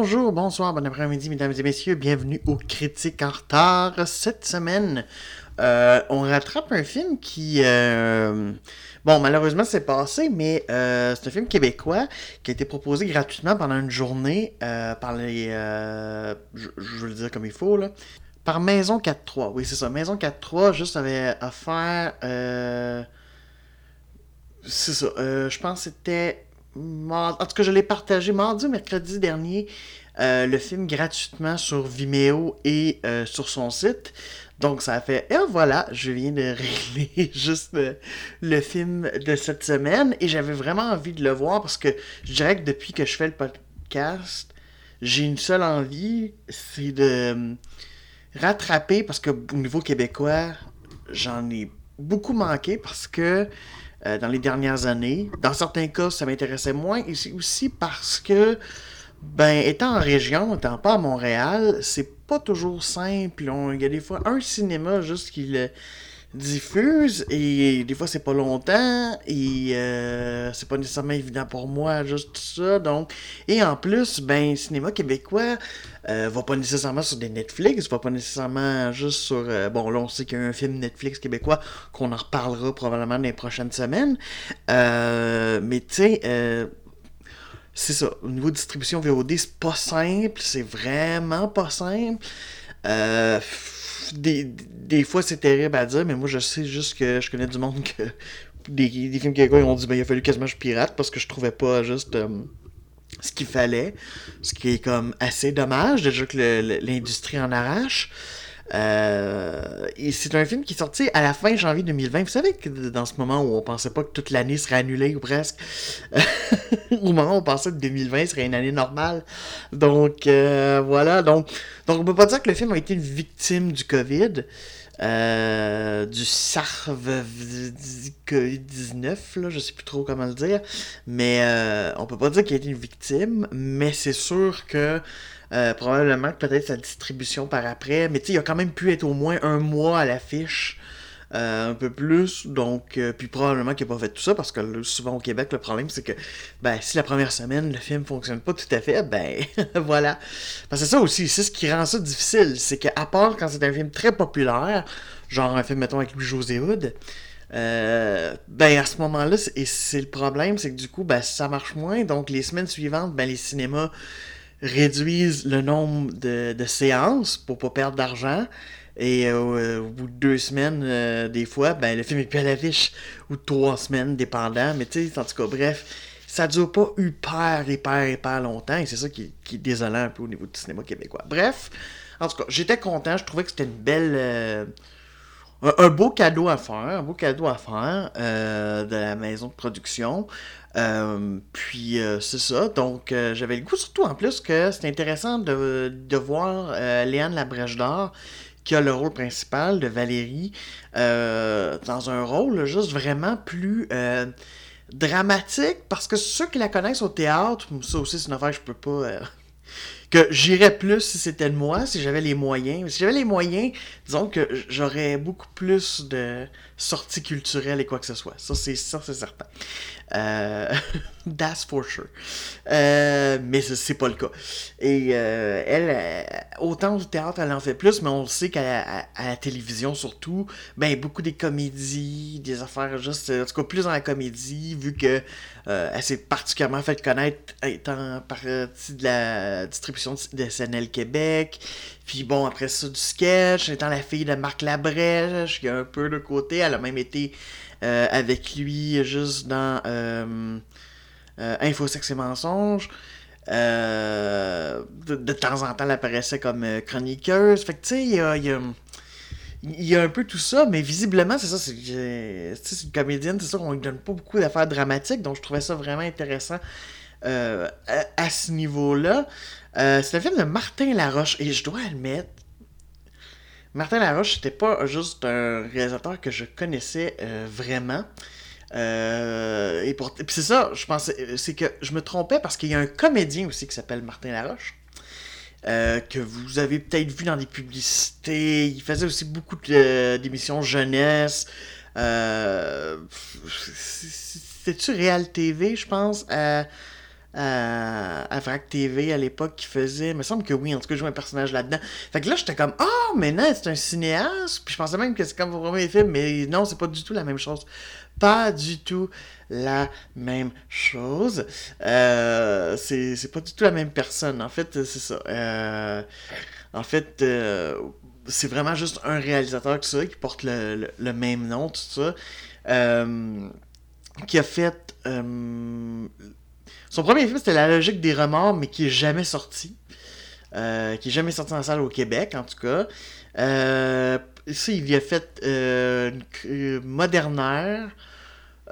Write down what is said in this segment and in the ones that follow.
Bonjour, bonsoir, bon après-midi, mesdames et messieurs. Bienvenue aux Critiques en retard. Cette semaine, euh, on rattrape un film qui... euh, Bon, malheureusement, c'est passé, mais euh, c'est un film québécois qui a été proposé gratuitement pendant une journée euh, par les... je, je veux le dire comme il faut, là. Par Maison 4-3. Oui, c'est ça. Maison 4-3, juste avait offert... C'est ça. je pense que c'était... En tout cas, je l'ai partagé mardi ou mercredi dernier, euh, le film gratuitement sur Vimeo et euh, sur son site. Donc, ça a fait, et voilà, je viens de régler juste le, film de cette semaine. Et j'avais vraiment envie de le voir parce que je dirais que depuis que je fais le podcast, j'ai une seule envie, c'est de euh, rattraper parce que au niveau québécois, j'en ai beaucoup manqué parce que euh, dans les dernières années, dans certains cas, ça m'intéressait moins. Et c'est aussi parce que, ben, étant en région, étant pas à Montréal, c'est pas toujours simple. Il y a des fois un cinéma juste qui le diffuse et des fois c'est pas longtemps et euh, c'est pas nécessairement évident pour moi juste ça donc et en plus ben cinéma québécois euh, va pas nécessairement sur des Netflix va pas nécessairement juste sur euh, bon là on sait qu'il y a un film Netflix québécois qu'on en reparlera probablement dans les prochaines semaines Euh, mais tu sais euh, c'est ça. Au niveau de distribution VOD, c'est pas simple. C'est vraiment pas simple. Euh, des, des fois, c'est terrible à dire, mais moi, je sais juste que je connais du monde que. Des, des films québécois, ils ont dit, ben, il a fallu quasiment que je pirate parce que je trouvais pas juste. Ce qu'il fallait, ce qui est comme assez dommage, déjà que l'industrie en arrache. Euh, et c'est un film qui est sorti à la fin janvier 2020. Vous savez que dans ce moment où on pensait pas que toute l'année serait annulée ou presque, au moment où on pensait que 2020 serait une année normale. Donc euh, voilà, donc, donc on peut pas dire que le film a été une victime du COVID. euh, du SARS-CoV-19, là, je sais plus trop comment le dire, mais euh, on peut pas dire qu'il a été une victime, mais c'est sûr que euh, probablement que peut-être sa distribution par après, mais tu sais, il a quand même pu être au moins un mois à l'affiche, euh, un peu plus, donc, euh, puis probablement qu'il n'a pas fait tout ça, parce que souvent au Québec, le problème c'est que, ben, si la première semaine, le film fonctionne pas tout à fait, ben, voilà. Parce que c'est ça aussi, c'est ce qui rend ça difficile, c'est qu'à part quand c'est un film très populaire, genre un film, mettons, avec Louis-José Hood, euh, ben à ce moment-là, et c'est le problème, c'est que du coup, ben ça marche moins. Donc les semaines suivantes, ben les cinémas réduisent le nombre de, de séances pour pas perdre d'argent. Et euh, au bout de deux semaines, euh, des fois, ben le film est plus à l'affiche. Ou trois semaines, dépendant. Mais tu sais, en tout cas, bref, ça dure pas hyper, hyper, hyper longtemps. Et c'est ça qui, qui est désolant un peu au niveau du cinéma québécois. Bref, en tout cas, j'étais content. Je trouvais que c'était une belle. euh, un, beau cadeau à faire, un beau cadeau à faire euh, de la maison de production. Euh, puis euh, c'est ça, donc euh, j'avais le goût surtout en plus que c'est intéressant de, de voir euh, Léane Labrèche d'Or qui a le rôle principal de Valérie euh, dans un rôle juste vraiment plus euh, dramatique parce que ceux qui la connaissent au théâtre, ça aussi c'est une affaire que je peux pas euh, que j'irais plus si c'était de moi, si j'avais les moyens. Si j'avais les moyens, disons que j'aurais beaucoup plus de sorties culturelles et quoi que ce soit. Ça, c'est ça, c'est certain. Euh, that's for sure. Euh, mais c'est pas le cas. Et euh, elle, autant au théâtre, elle en fait plus, mais on sait qu'à la, télévision surtout, ben beaucoup des comédies, des affaires juste, en tout cas plus dans la comédie, vu que elle s'est particulièrement fait connaître étant partie de la distribution de SNL Québec. Puis bon, après ça, du sketch, étant la fille de Marc Labrèche, qui a un peu de côté. Elle a même été avec lui juste dans euh, euh, Info, Sexe et Mensonges. Euh, de, temps en temps, elle apparaissait comme euh, chroniqueuse. Fait que tu sais, il y a, un peu tout ça, mais visiblement, c'est ça, c'est euh, une comédienne, c'est ça qu'on lui donne pas beaucoup d'affaires dramatiques, donc je trouvais ça vraiment intéressant euh, à, ce niveau-là. Euh, c'est un film de Martin Laroche, et je dois admettre, Martin Laroche, c'était pas juste un réalisateur que je connaissais euh, vraiment. Euh, et pour... c'est ça, je pensais, c'est que je me trompais parce qu'il y a un comédien aussi qui s'appelle Martin Laroche. euh, que vous avez peut-être vu dans des publicités. Il faisait aussi beaucoup d'émissions jeunesse. C'était-tu Real TV, je pense, à, à, TV à l'époque qui faisait. Il me semble que oui, en tout cas, je jouais un personnage là-dedans. Fait que là, j'étais comme, oh, mais non, c'est un cinéaste. Puis je pensais même que c'est comme vos premiers films, mais non, c'est pas du tout la même chose. Pas du tout la même chose. Euh, c'est pas du tout la même personne. En fait, c'est ça. Euh, en fait, euh, c'est vraiment juste un réalisateur ça, qui porte le, même nom, tout ça. Euh, qui a fait. Son premier film, c'était La logique des remords, mais qui est jamais sorti. qui est jamais sorti en salle au Québec, en tout cas. ici, il y a fait Modernaire,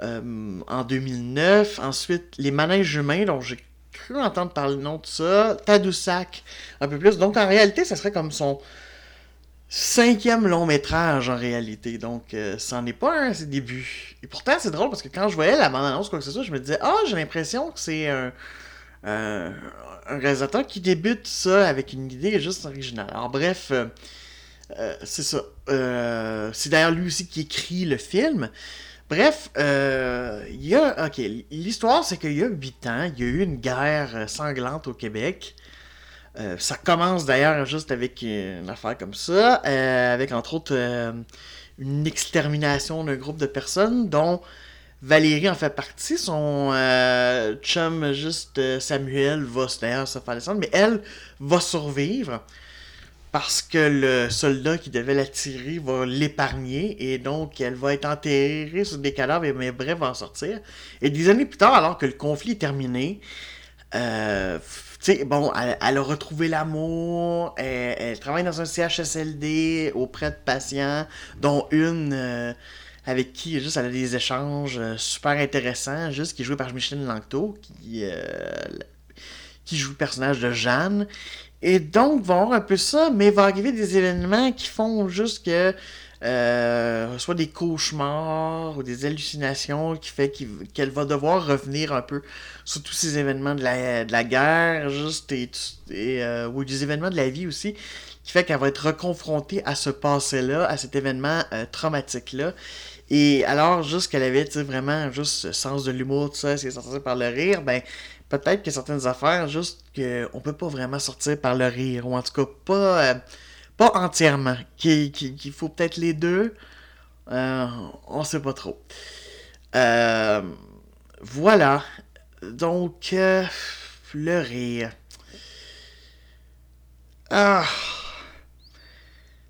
euh, en 2009. Ensuite, Les Manèges humains, dont j'ai cru entendre parler le nom de ça. Tadoussac, un peu plus. Donc, en réalité, ça serait comme son cinquième long métrage en réalité. Donc, euh, n'en est pas un à. Et pourtant, c'est drôle parce que quand je voyais la bande-annonce, quoi que ce soit, je me disais, ah, j'ai l'impression que c'est un, un, réalisateur qui débute ça avec une idée juste originale. Alors, bref, euh, c'est ça. c'est d'ailleurs lui aussi qui écrit le film. Bref, euh, il y a. L'histoire, c'est qu'il y a 8 ans, il y a eu une guerre euh, sanglante au Québec. Euh, ça commence d'ailleurs juste avec une affaire comme ça, avec entre autres une extermination d'un groupe de personnes, dont Valérie en fait partie. Son chum, juste Samuel, va d'ailleurs se faire descendre, mais elle va survivre parce que le soldat qui devait la tirer va l'épargner et donc elle va être enterrée sur des cadavres, mais bref, va en sortir. Et des années plus tard, alors que le conflit est terminé, bon, elle, a retrouvé l'amour, elle, travaille dans un CHSLD auprès de patients, dont une euh, avec qui juste elle a des échanges euh, super intéressants, juste qui est joué par Micheline Langto, qui, euh, qui joue le personnage de Jeanne. Et donc, va avoir un peu ça, mais va arriver des événements qui font juste que euh, soit des cauchemars ou des hallucinations qui fait qu'elle va devoir revenir un peu sur tous ces événements de la, de la guerre, juste et, euh, ou des événements de la vie aussi, qui fait qu'elle va être reconfrontée à ce passé-là, à cet événement euh, traumatique-là. Et alors, juste qu'elle avait vraiment juste ce sens de l'humour, tout ça, c'est censé par le rire, ben peut-être que certaines affaires, juste qu'on peut pas vraiment sortir par le rire, ou en tout cas pas, euh, pas entièrement. Qu'il faut peut-être les deux. Euh, on sait pas trop. Euh, voilà. Donc, le rire. Ah.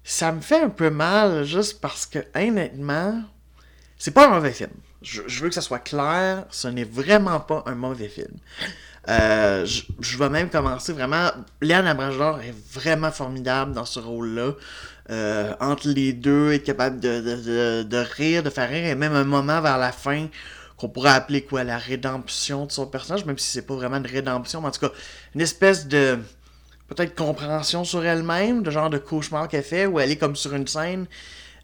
Ça me fait un peu mal juste parce que, honnêtement, c'est pas un mauvais film. Je, veux que ça soit clair, ce n'est vraiment pas un mauvais film. Euh, je, vais même commencer vraiment. Léane Abrangeur est vraiment formidable dans ce rôle-là. Euh, entre les deux, être capable de, de, rire, de faire rire, et même un moment vers la fin qu'on pourrait appeler quoi la rédemption de son personnage, même si c'est pas vraiment une rédemption, mais en tout cas, une espèce de peut-être compréhension sur elle-même, de genre de cauchemar qu'elle fait, où elle est comme sur une scène,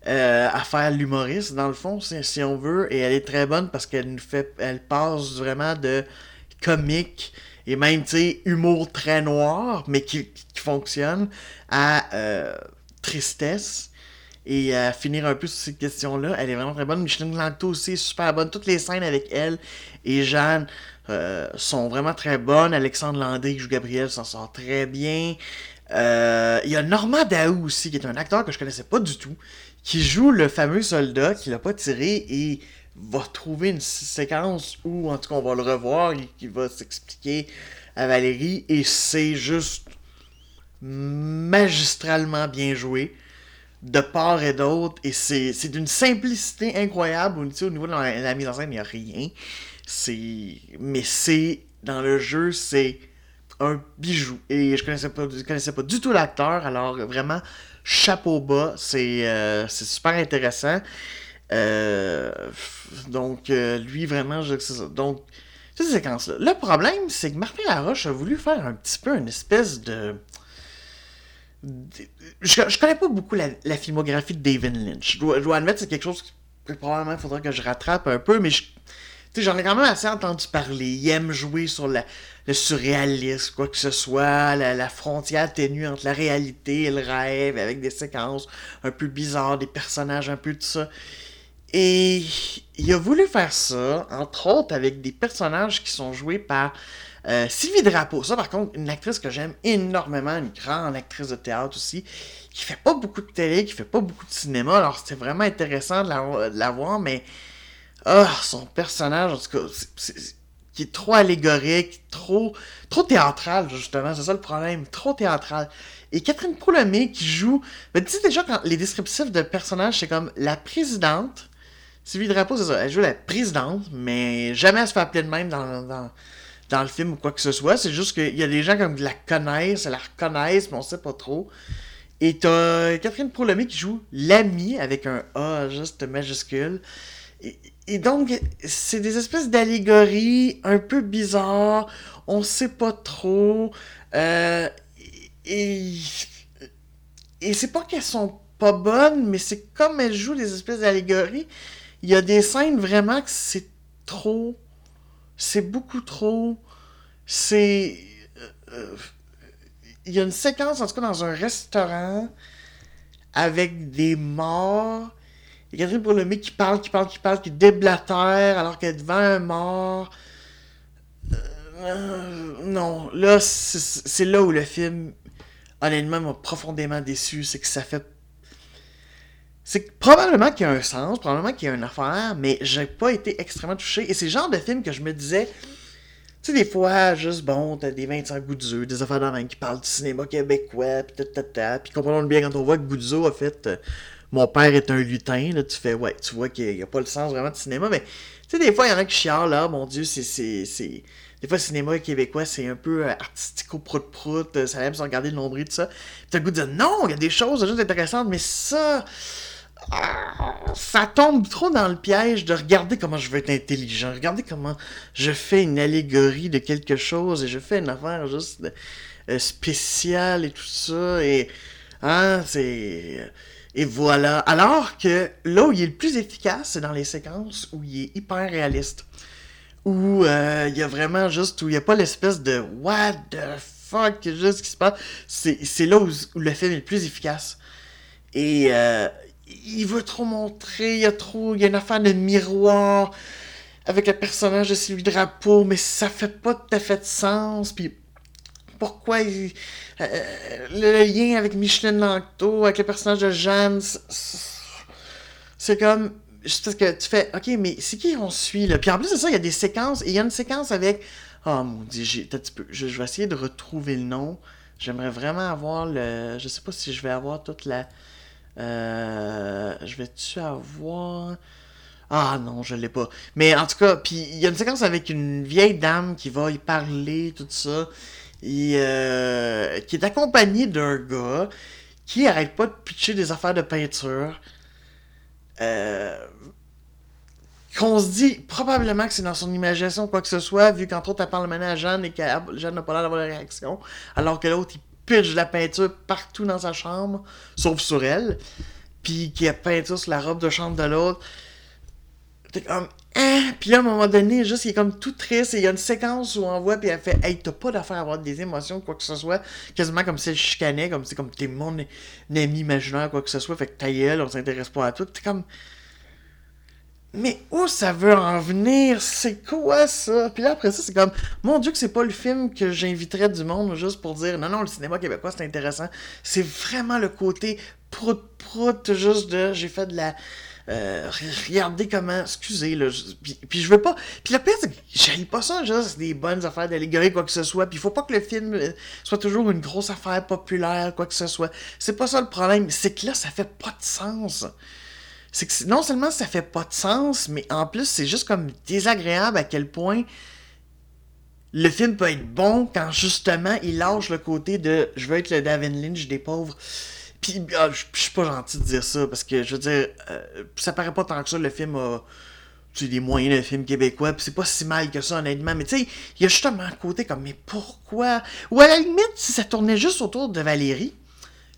euh, à faire l'humoriste, dans le fond, si, on veut. Et elle est très bonne parce qu'elle nous fait. Elle passe vraiment de comique et même, tu sais, humour très noir, mais qui, fonctionne, à euh, tristesse. Et à finir un peu sur cette question-là, elle est vraiment très bonne. Micheline Langto aussi est super bonne. Toutes les scènes avec elle et Jeanne euh, sont vraiment très bonnes. Alexandre Landry qui joue Gabriel s'en sort très bien. Il y a Normand Daou aussi, qui est un acteur que je connaissais pas du tout, qui joue le fameux soldat qui l'a pas tiré et va trouver une séquence où, en tout cas, on va le revoir et qui va s'expliquer à Valérie et c'est juste magistralement bien joué de part et d'autre et c'est d'une simplicité incroyable au niveau de la, mise en scène il n'y a rien mais c'est dans le jeu c'est un bijou et je connaissais pas je connaissais pas du tout l'acteur alors vraiment chapeau bas, euh, c'est super intéressant. Euh, donc, euh, lui, vraiment, je, ça. Donc, cette séquence-là. Le problème, c'est que Martin Laroche a voulu faire un petit peu une espèce de. Je, je connais pas beaucoup la, filmographie de David Lynch. Je dois, admettre c'est quelque chose que probablement faudra que je rattrape un peu, mais je, j'en ai quand même assez entendu parler. Il aime jouer sur le surréalisme, quoi que ce soit, la, frontière ténue entre la réalité et le rêve, avec des séquences un peu bizarres, des personnages un peu de ça. Et il a voulu faire ça, entre autres, avec des personnages qui sont joués par euh, Sylvie Drapeau. Ça, par contre, une actrice que j'aime énormément, une grande actrice de théâtre aussi, qui fait pas beaucoup de télé, qui fait pas beaucoup de cinéma. Alors, c'était vraiment intéressant de la, voir, mais. Ah, son personnage, en tout cas, qui est trop allégorique, trop, trop théâtral, justement. C'est ça le problème. Trop théâtral. Et Catherine Proulomé qui joue. Ben, tu sais, déjà, quand les descriptifs de personnages, c'est comme la présidente. Sylvie Drapeau, c'est ça. Elle joue la présidente, mais jamais elle se fait appeler de même dans, dans, le film ou quoi que ce soit. C'est juste qu'il y a des gens comme la connaissent, la reconnaissent, mais on sait pas trop. Et t'as Catherine Proulomé qui joue l'ami avec un A juste majuscule. Et, donc, c'est des espèces d'allégories un peu bizarres. On sait pas trop. Euh, et. Et c'est pas qu'elles sont pas bonnes, mais c'est comme elles jouent des espèces d'allégories. Il y a des scènes vraiment que c'est trop. C'est beaucoup trop. C'est. Euh, euh, il y a une séquence, en tout cas, dans un restaurant avec des morts. Et Catherine Bourlemé qui parle, qui parle, qui parle, qui déblatère alors qu'elle est devant un mort. Euh, non, là, c'est là où le film, honnêtement, m'a profondément déçu. C'est que ça fait. C'est probablement qu'il y a un sens, probablement qu'il y a une affaire, mais j'ai pas été extrêmement touché. Et c'est le genre de film que je me disais tu sais, des fois, juste, bon, t'as des 25 Goudzo, des affaires dans qui parlent du cinéma québécois, pis ta, Puis comprenons bien, quand on voit que Goudzo a fait euh, Mon père est un lutin, là, tu fais, ouais, tu vois qu'il n'y a, pas le sens vraiment de cinéma, mais, tu sais, des fois, il y en a qui chialent, là, mon Dieu, c'est. Des fois, le cinéma québécois, c'est un peu euh, artistico-prout-prout, euh, ça aime se regarder le nombril, tout ça. Puis t'as le goût de dire, non, il y a des choses juste intéressantes, mais ça ça tombe trop dans le piège de regarder comment je veux être intelligent, regarder comment je fais une allégorie de quelque chose et je fais une affaire juste euh, spéciale et tout ça et hein, c'est et voilà. Alors que là où il est le plus efficace, c'est dans les séquences où il est hyper réaliste. Où euh, il y a vraiment juste, où il n'y a pas l'espèce de what the fuck, juste qui se passe? C'est là où, le film est le plus efficace. Et euh, il veut trop montrer, il y a trop, il y a une affaire de miroir avec le personnage de Sylvie Drapeau, mais ça fait pas tout à fait de sens, puis pourquoi il, euh, le lien avec Micheline Lanctot, avec le personnage de Jeanne, c'est comme, juste parce que tu fais, ok, mais c'est qui on suit, là? Puis en plus de ça, il y a des séquences, il y a une séquence avec, oh mon dieu, j'ai, je, je vais essayer de retrouver le nom, j'aimerais vraiment avoir le, je sais pas si je vais avoir toute la, euh, je vais-tu avoir? Ah non, je l'ai pas. Mais en tout cas, puis il y a une séquence avec une vieille dame qui va y parler, tout ça. Et, euh, qui est accompagnée d'un gars qui arrête pas de pitcher des affaires de peinture. Euh, qu'on se dit probablement que c'est dans son imagination quoi que ce soit, vu qu'entre autres elle parle maintenant à Jeanne et que Jeanne n'a pas l'air d'avoir la réaction, alors que l'autre il pitch de la peinture partout dans sa chambre, sauf sur elle, puis qui a peinture sur la robe de chambre de l'autre. T'es comme, hein? Puis là, à un moment donné, juste, il est comme tout triste, et il y a une séquence où on voit, puis elle fait, hey, t'as pas d'affaire à avoir des émotions, quoi que ce soit, quasiment comme si elle chicanait, comme si comme t'es mon ami imaginaire, quoi que ce soit, fait que ta gueule, on s'intéresse pas à tout. T'es comme, mais où ça veut en venir? C'est quoi ça? Puis là, après ça, c'est comme, mon Dieu, que c'est pas le film que j'inviterais du monde juste pour dire, non, non, le cinéma québécois, c'est intéressant. C'est vraiment le côté prout-prout, juste de, j'ai fait de la. Euh, regardez comment. Excusez, là. puis, je veux pas. Puis la pire, c'est que j'aille pas ça, juste des bonnes affaires d'allégorie, quoi que ce soit. Puis faut pas que le film euh, soit toujours une grosse affaire populaire, quoi que ce soit. C'est pas ça le problème. C'est que là, ça fait pas de sens c'est que non seulement ça fait pas de sens, mais en plus c'est juste comme désagréable à quel point le film peut être bon quand justement il lâche le côté de je veux être le David Lynch des pauvres. Puis ah, je, suis pas gentil de dire ça parce que je veux dire, euh, ça paraît pas tant que ça, le film a tu des moyens de film québécois, puis c'est pas si mal que ça, honnêtement. Mais tu sais, il y a justement un côté comme, mais pourquoi? Ou à la limite, si ça tournait juste autour de Valérie,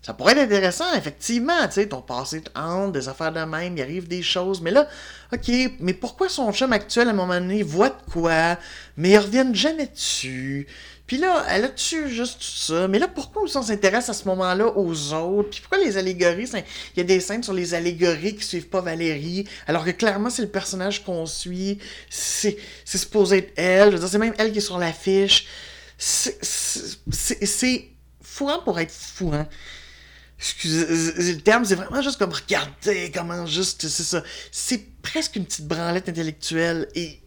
ça pourrait être intéressant, effectivement, tu sais, ton passé te hante, des affaires de même, il arrive des choses, mais là, ok, mais pourquoi son chum actuel, à un moment donné, voit de quoi, mais ils reviennent jamais dessus, Puis là, elle a tué juste tout ça. Mais là, pourquoi on s'intéresse à ce moment-là aux autres? Puis pourquoi les allégories? Il y a des scènes sur les allégories qui suivent pas Valérie, alors que clairement, c'est le personnage qu'on suit. C'est supposé être elle. Je veux dire, c'est même elle qui est sur l'affiche. C'est fouant pour être fouant. Excusez le terme, c'est vraiment juste comme regarder comment juste, c'est ça. C'est presque une petite branlette intellectuelle et.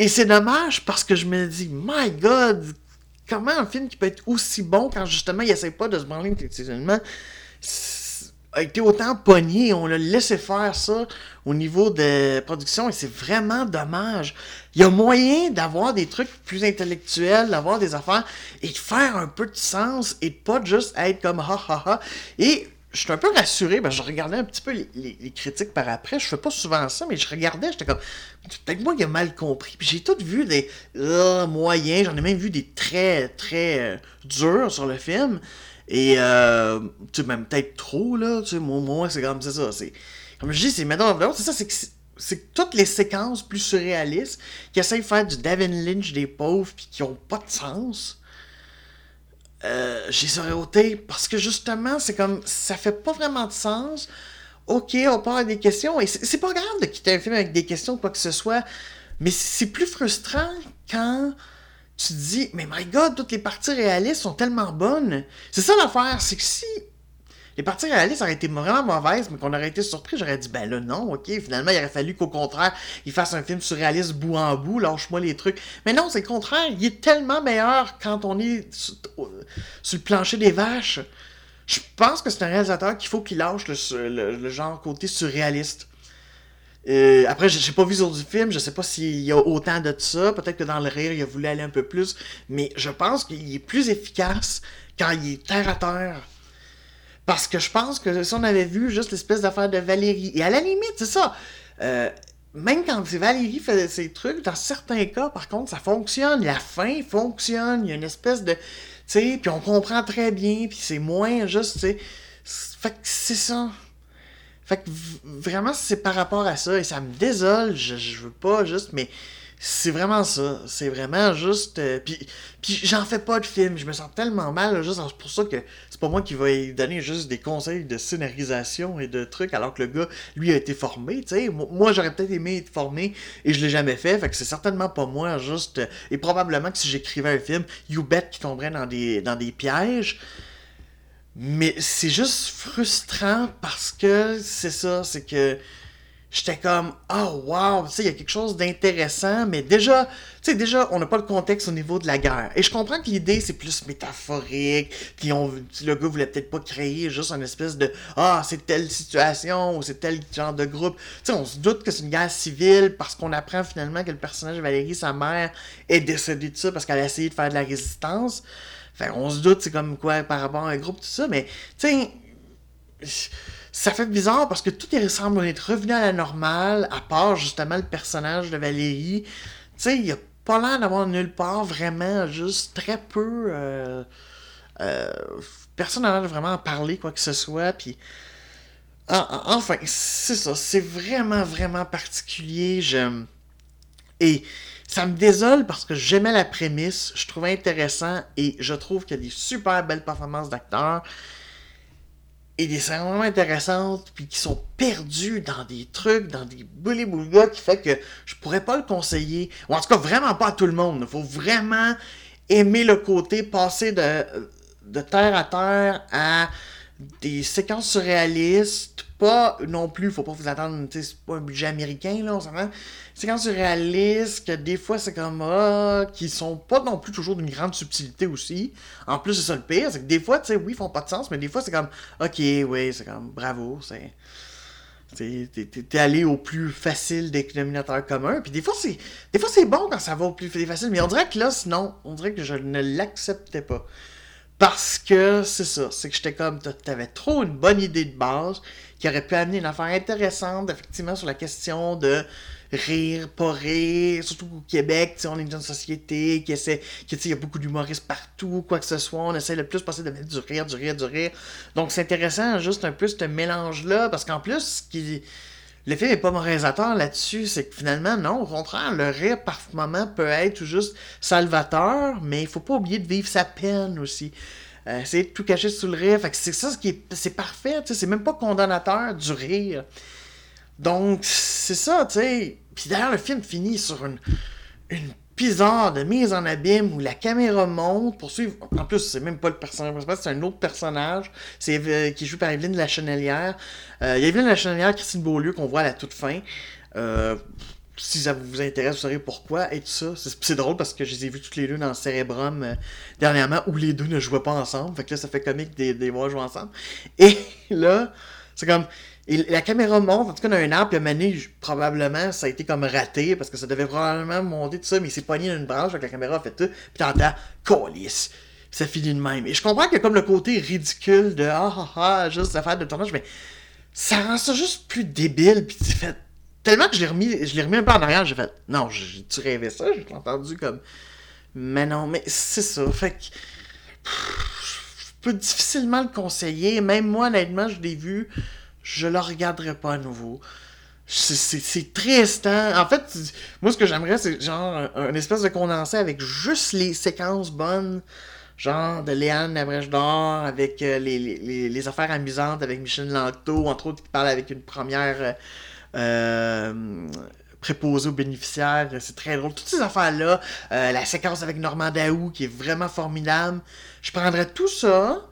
Et c'est dommage parce que je me dis, my god, comment un film qui peut être aussi bon quand justement il essaie pas de se branler intellectuellement a été autant pogné, on l'a laissé faire ça au niveau de production et c'est vraiment dommage. Il y a moyen d'avoir des trucs plus intellectuels, d'avoir des affaires et de faire un peu de sens et de pas juste être comme ha ha ha. Et je suis un peu rassuré, ben, je regardais un petit peu les, critiques par après, je fais pas souvent ça, mais je regardais, j'étais comme, peut-être moi qui ai mal compris, puis j'ai tout vu des euh, moyens, j'en ai même vu des très, très euh, durs sur le film, et, euh, tu sais, même peut-être trop, là. Tu sais, moi, moi c'est comme ça. C'est, comme je dis, c'est maintenant, c'est ça, c'est que c'est toutes les séquences plus surréalistes qui essayent de faire du David Lynch des pauvres puis qui ont pas de sens. Euh, j'ai ôté parce que justement, c'est comme ça fait pas vraiment de sens. Ok, on part des questions et c'est pas grave de quitter un film avec des questions quoi que ce soit, mais c'est plus frustrant quand tu te dis, mais my god, toutes les parties réalistes sont tellement bonnes. C'est ça l'affaire, c'est que si les parties réalistes auraient été vraiment mauvaises, mais qu'on aurait été surpris, j'aurais dit, ben là, non, ok, finalement, il aurait fallu qu'au contraire, il fasse un film surréaliste bout en bout, lâche-moi les trucs. Mais non, c'est le contraire, il est tellement meilleur quand on est sur, le plancher des vaches. Je pense que c'est un réalisateur qu'il faut qu'il lâche le genre côté surréaliste. Euh, après, j'ai pas vu sur du film, je sais pas s'il y a autant de ça. Peut-être que dans le rire, il a voulu aller un peu plus. Mais je pense qu'il est plus efficace quand il est terre à terre. Parce que je pense que si on avait vu juste l'espèce d'affaire de Valérie, et à la limite, c'est ça. Euh, même quand Valérie fait ses trucs, dans certains cas, par contre, ça fonctionne. La fin fonctionne. Il y a une espèce de. Tu sais, puis on comprend très bien, puis c'est moins juste, tu sais. Fait que c'est ça. Fait que vraiment, c'est par rapport à ça. Et ça me désole. Je, je veux pas juste, mais c'est vraiment ça. C'est vraiment juste. Euh, puis, puis j'en fais pas de film. Je me sens tellement mal. juste c'est pour ça que c'est pas moi qui vais donner juste des conseils de scénarisation et de trucs, alors que le gars, lui, a été formé. sais Moi, j'aurais peut-être aimé être formé et je l'ai jamais fait. Fait que c'est certainement pas moi. Juste. Euh, et probablement que si j'écrivais un film, you bet qui tomberait dans des, dans des pièges. Mais c'est juste frustrant parce que c'est ça, c'est que j'étais comme oh wow, tu sais, il y a quelque chose d'intéressant, mais déjà, tu sais, déjà, on n'a pas le contexte au niveau de la guerre. Et je comprends que l'idée, c'est plus métaphorique, puis le gars voulait peut-être pas créer juste une espèce de ah, c'est telle situation, ou c'est tel genre de groupe. Tu sais, on se doute que c'est une guerre civile parce qu'on apprend finalement que le personnage de Valérie, sa mère, est décédée de ça parce qu'elle a essayé de faire de la résistance. Fait on se doute, c'est comme quoi par rapport à un groupe, tout ça, mais, tu sais, ça fait bizarre parce que tout est semble être revenu à la normale, à part justement le personnage de Valérie. Tu sais, il a pas l'air d'avoir nulle part vraiment, juste très peu. Euh, euh, personne n'a l'air vraiment en parler, quoi que ce soit, puis. enfin, c'est ça, c'est vraiment, vraiment particulier. Je... Et ça me désole parce que j'aimais la prémisse, je trouvais intéressant et je trouve qu'il y a des super belles performances d'acteurs et des scènes vraiment intéressantes puis qui sont perdus dans des trucs, dans des boulets boulgas qui fait que je pourrais pas le conseiller. Ou en tout cas, vraiment pas à tout le monde. Il faut vraiment aimer le côté passer de, de terre à terre à des séquences surréalistes, pas non plus, faut pas vous attendre, c'est pas un budget américain, là, on s'entend. Séquences surréalistes, que des fois c'est comme, ah, qui sont pas non plus toujours d'une grande subtilité aussi. En plus, c'est ça le pire, c'est que des fois, tu sais, oui, ils font pas de sens, mais des fois c'est comme, ok, oui, c'est comme, bravo, c'est. T'es allé au plus facile des dénominateur commun. Puis des fois, c'est des fois c'est bon quand ça va au plus facile. Mais on dirait que là, sinon, on dirait que je ne l'acceptais pas. Parce que c'est ça, c'est que j'étais comme, t'avais trop une bonne idée de base qui aurait pu amener une affaire intéressante, effectivement, sur la question de rire, pas rire, surtout au Québec, on est dans une société qui essaie, qui, il y a beaucoup d'humoristes partout, quoi que ce soit, on essaie le plus possible de mettre du rire, du rire, du rire. Donc c'est intéressant, juste un peu ce mélange-là, parce qu'en plus, qui le film est pas moralisateur là-dessus, c'est que finalement, non, au contraire, le rire par moment peut être juste salvateur, mais il faut pas oublier de vivre sa peine aussi. Euh, essayer de tout cacher sous le rire, fait que c'est ça ce qui est, c'est parfait, c'est même pas condamnateur du rire. Donc, c'est ça, tu sais. Puis d'ailleurs, le film finit sur une, une bizarre de mise en abîme où la caméra monte pour suivre. En plus, c'est même pas le personnage principal, c'est un autre personnage c'est euh, qui joue par Evelyne La Chenelière. Euh, il y a Evelyne La Chenelière, Christine Beaulieu qu'on voit à la toute fin. Euh, si ça vous intéresse, vous saurez pourquoi et tout ça. C'est drôle parce que je les ai vus toutes les deux dans Cérébrum dernièrement où les deux ne jouaient pas ensemble. Fait que là, ça fait comique de les voir jouer ensemble. Et là, c'est comme et la caméra monte, en tout cas, dans un arbre, puis un probablement, ça a été comme raté, parce que ça devait probablement monter tout ça, mais il s'est pogné dans une branche, avec la caméra a fait tout, puis t'entends, colis. Ça finit de même. Et je comprends a comme le côté ridicule de ah ah ah, juste affaire de tournage, mais ça rend ça juste plus débile, puis tu fait. Tellement que je l'ai remis, je l'ai remis un peu en arrière, j'ai fait, non, tu rêvais ça, j'ai entendu comme. Mais non, mais c'est ça. Fait que. Je peux difficilement le conseiller. Même moi, honnêtement, je l'ai vu je le regarderai pas à nouveau. C'est triste, hein? En fait, moi, ce que j'aimerais, c'est genre un, espèce de condensé avec juste les séquences bonnes, genre de Léane Labrèche d'Or, avec euh, les, affaires amusantes avec Michel Langto, entre autres, qui parle avec une première euh, euh, préposée aux bénéficiaires. C'est très drôle. Toutes ces affaires-là, la séquence avec Normand Daou, qui est vraiment formidable. Je prendrais tout ça,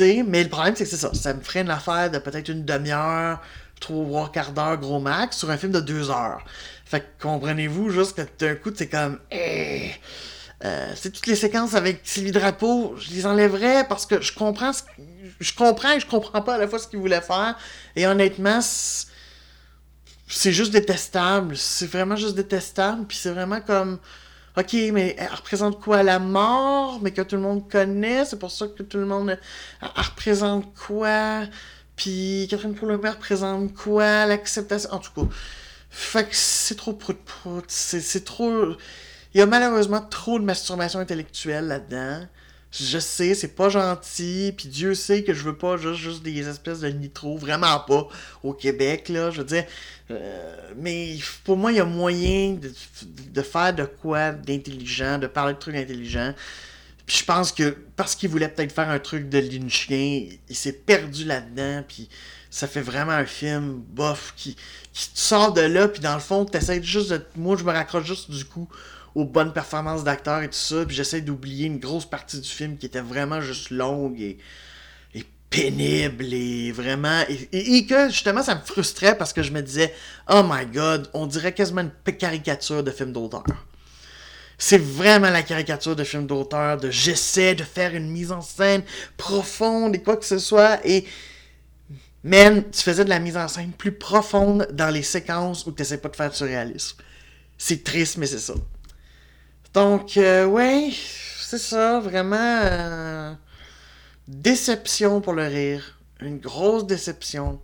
mais le problème, c'est que c'est ça. Ça me ferait une affaire de peut-être une demi-heure, trois quarts d'heure, gros max, sur un film de deux heures. Fait que comprenez-vous, juste que d'un coup, c'est comme. Eh, euh, c'est toutes les séquences avec Sylvie Drapeau, je les enlèverais parce que je comprends ce... je comprends et je comprends pas à la fois ce qu'il voulait faire. Et honnêtement, c'est juste détestable. C'est vraiment juste détestable. Puis c'est vraiment comme. OK, mais elle représente quoi la mort, mais que tout le monde connaît, c'est pour ça que tout le monde. Représente quoi? Puis Catherine Poulomé représente quoi? L'acceptation. En tout cas, fait que c'est trop prout-prout. C'est trop. Il y a malheureusement trop de masturbation intellectuelle là-dedans. Je sais, c'est pas gentil, puis Dieu sait que je veux pas juste, juste des espèces de nitro, vraiment pas, au Québec, là, je veux dire. Euh, mais pour moi, il y a moyen de, faire de quoi d'intelligent, de parler de trucs intelligents. Puis je pense que parce qu'il voulait peut-être faire un truc de chien, il s'est perdu là-dedans, puis ça fait vraiment un film bof qui, qui sort de là, puis dans le fond, t'essayes juste de. Moi, je me raccroche juste du coup aux bonnes performances d'acteurs et tout ça, puis j'essaie d'oublier une grosse partie du film qui était vraiment juste longue et, pénible et vraiment. Et, que justement, ça me frustrait parce que je me disais, oh my god, on dirait quasiment une caricature de film d'auteur. C'est vraiment la caricature de film d'auteur, de j'essaie de faire une mise en scène profonde et quoi que ce soit, et. Man, tu faisais de la mise en scène plus profonde dans les séquences où tu n'essaies pas de faire du surréalisme. C'est triste, mais c'est ça. Donc, euh, ouais, c'est ça, vraiment. Euh, déception pour le rire. Une grosse déception.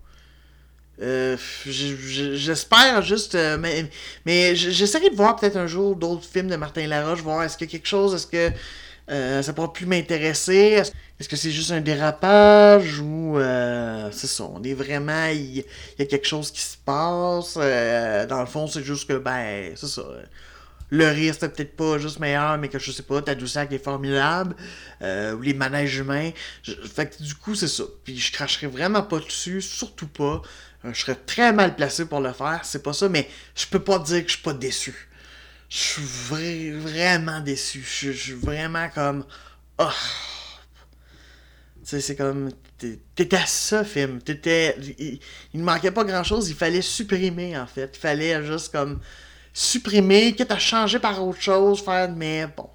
Euh, j'espère juste. mais mais j'essaierai de voir peut-être un jour d'autres films de Martin Laroche, voir est-ce y a quelque chose, est-ce que ça pourra plus m'intéresser, est-ce que c'est juste un dérapage ou c'est ça, on est vraiment. Il y, a quelque chose qui se passe. dans le fond, c'est juste que, ben, c'est ça le rire c'était peut-être pas juste meilleur, mais que je sais pas, Tadoussac est formidable, euh, ou les manèges humains. fait que du coup, c'est ça. Puis je cracherai vraiment pas dessus, surtout pas. Euh, je serais très mal placé pour le faire, c'est pas ça, mais je peux pas dire que je suis pas déçu. Je suis vraiment déçu. Je suis vraiment comme. Oh. Tu sais, c'est comme. T'étais à ça, film. T'étais. Il ne manquait pas grand chose, il fallait supprimer, en fait. Il fallait juste comme supprimer, quitte à changer par autre chose, faire, mais bon.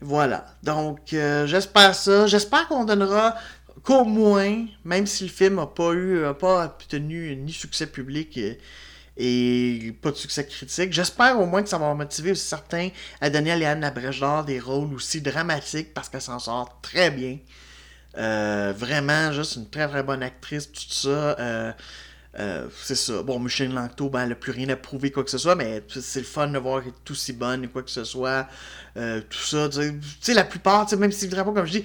Voilà. Donc, euh, j'espère ça. J'espère qu'on donnera qu'au moins, même si le film n'a pas eu, a pas obtenu ni succès public et, pas de succès critique, j'espère au moins que ça va motiver aussi certains à donner à Léane Labrèche d'Or des rôles aussi dramatiques parce qu'elle s'en sort très bien. Euh, vraiment, juste une très très bonne actrice, tout ça. Euh, euh, c'est ça. Bon, Michel Langto, ben, elle n'a plus rien à prouver, quoi que ce soit, mais c'est le fun de voir qu'elle est aussi bonne, et quoi que ce soit. Euh, tout ça. Tu sais, la plupart, même si pas comme je dis,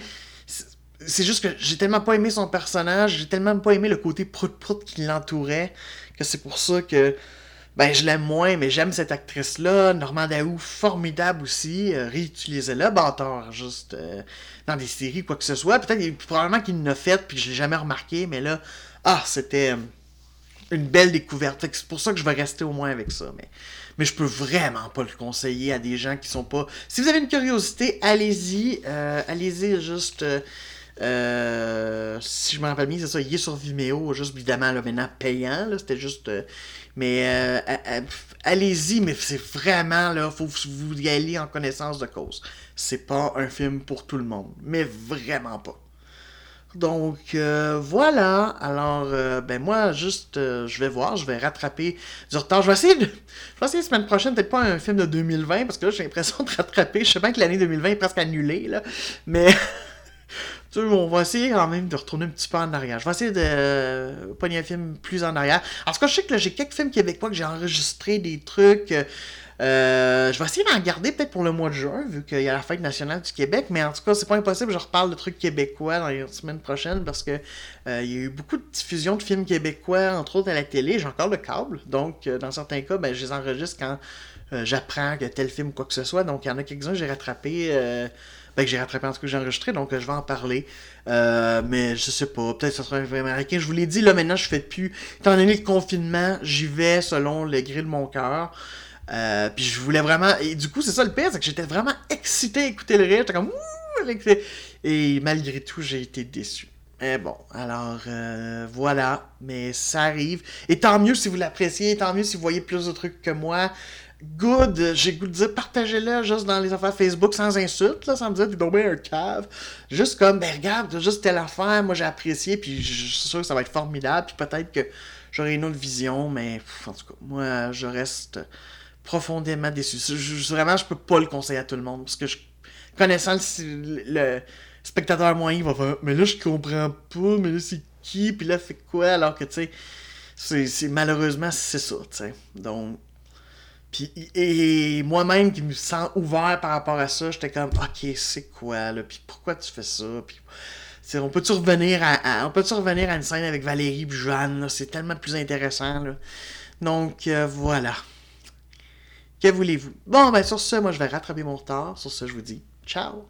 c'est juste que j'ai tellement pas aimé son personnage, j'ai tellement pas aimé le côté prout-prout qui l'entourait, que c'est pour ça que ben je l'aime moins, mais j'aime cette actrice-là. Normand Daou, formidable aussi. Euh, réutilisez-la, bâtard, juste euh, dans des séries, quoi que ce soit. Peut-être, probablement qu'il l'a fait, puis je l'ai jamais remarqué, mais là, ah, c'était une belle découverte. C'est pour ça que je vais rester au moins avec ça. Mais, mais je peux vraiment pas le conseiller à des gens qui sont pas. Si vous avez une curiosité, allez-y. allez-y juste. Euh, si je me rappelle bien, c'est ça, il est sur Vimeo, juste évidemment, là, maintenant payant, c'était juste... Euh, mais euh, allez-y, mais c'est vraiment, là, faut vous y aller en connaissance de cause. C'est pas un film pour tout le monde, mais vraiment pas. Donc voilà, alors ben moi juste je vais voir, je vais rattraper du retard. Je vais essayer de. Je vais essayer la semaine prochaine, peut-être pas un film de 2020, parce que là j'ai l'impression de rattraper. Je sais bien que l'année 2020 est presque annulée, là. Mais on va essayer quand même de retourner un petit peu en arrière. Je vais essayer de euh, pogner un film plus en arrière. En tout cas, je sais que j'ai quelques films québécois que j'ai enregistré des trucs. Euh, je vais essayer d'en garder peut-être pour le mois de juin, vu qu'il y a la fête nationale du Québec, mais en tout cas, c'est pas impossible, je reparle de trucs québécois dans les semaines prochaines parce que euh, il y a eu beaucoup de diffusion de films québécois, entre autres à la télé. J'ai encore le câble, donc dans certains cas, ben, je les enregistre quand j'apprends que tel film quoi que ce soit. Donc il y en a quelques-uns que j'ai rattrapé ben, que j'ai rattrapé en tout cas j'ai enregistré, donc euh, je vais en parler. Euh, mais je sais pas, peut-être que ça sera un film américain. Je vous l'ai dit, là maintenant je fais plus. Étant donné le confinement, j'y vais selon le gré de mon cœur. Euh, puis je voulais vraiment. Et du coup, c'est ça le pire, c'est que j'étais vraiment excité à écouter le rire. J'étais comme Et malgré tout, j'ai été déçu. Mais bon, alors voilà, mais ça arrive. Et tant mieux si vous l'appréciez, tant mieux si vous voyez plus de trucs que moi good, j'ai goût de dire, partagez-le juste dans les affaires Facebook sans insulte, là, sans me dire, t'es tombé un cave. Juste comme, ben regarde, juste telle affaire, moi j'ai apprécié, puis je suis sûr que ça va être formidable, puis peut-être que j'aurai une autre vision, mais en tout cas, moi je reste profondément déçu. Vraiment, je peux pas le conseiller à tout le monde, parce que je, connaissant le, spectateur moyen, va faire, mais là je comprends pas, mais là c'est qui, puis là fait quoi, alors que tu sais, c'est malheureusement c'est ça, tu sais. Donc, et moi-même qui me sens ouvert par rapport à ça, j'étais comme, ok, c'est quoi, là, puis pourquoi tu fais ça, puis on peut-tu revenir à, on peut revenir à une scène avec Valérie et Joanne, c'est tellement plus intéressant, là. Donc, euh, voilà. Que voulez-vous? Bon, ben sur ce, moi, je vais rattraper mon retard. Sur ce, je vous dis ciao!